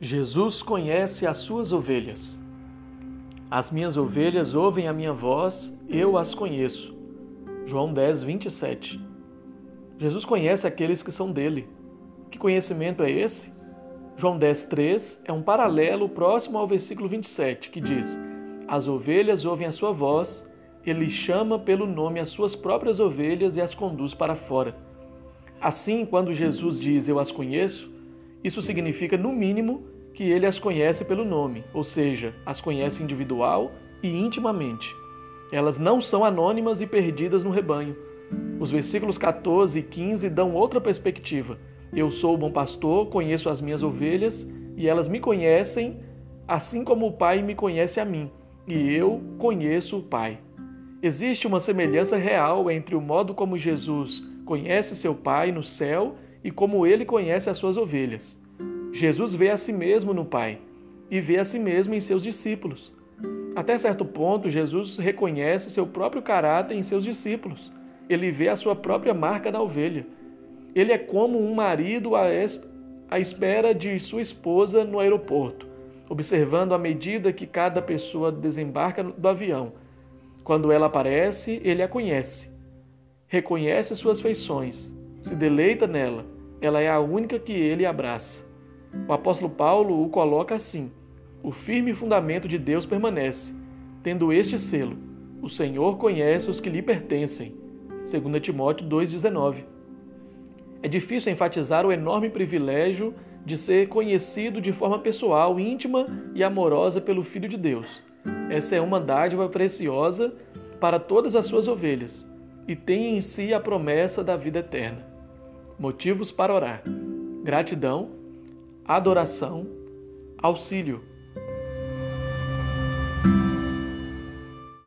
Jesus conhece as suas ovelhas. As minhas ovelhas ouvem a minha voz, eu as conheço. João 10, 27. Jesus conhece aqueles que são dele. Que conhecimento é esse? João 10, 3 é um paralelo próximo ao versículo 27, que diz: As ovelhas ouvem a sua voz, ele chama pelo nome as suas próprias ovelhas e as conduz para fora. Assim, quando Jesus diz eu as conheço, isso significa, no mínimo, que ele as conhece pelo nome, ou seja, as conhece individual e intimamente. Elas não são anônimas e perdidas no rebanho. Os versículos 14 e 15 dão outra perspectiva. Eu sou o bom pastor, conheço as minhas ovelhas e elas me conhecem, assim como o Pai me conhece a mim, e eu conheço o Pai. Existe uma semelhança real entre o modo como Jesus conhece seu Pai no céu e como ele conhece as suas ovelhas. Jesus vê a si mesmo no Pai e vê a si mesmo em seus discípulos. Até certo ponto, Jesus reconhece seu próprio caráter em seus discípulos. Ele vê a sua própria marca na ovelha. Ele é como um marido à espera de sua esposa no aeroporto, observando a medida que cada pessoa desembarca do avião. Quando ela aparece, ele a conhece. Reconhece suas feições, se deleita nela. Ela é a única que ele abraça. O apóstolo Paulo o coloca assim: O firme fundamento de Deus permanece, tendo este selo: O Senhor conhece os que lhe pertencem. 2 Timóteo 2,19. É difícil enfatizar o enorme privilégio de ser conhecido de forma pessoal, íntima e amorosa pelo Filho de Deus. Essa é uma dádiva preciosa para todas as suas ovelhas e tem em si a promessa da vida eterna. Motivos para orar: gratidão, adoração, auxílio.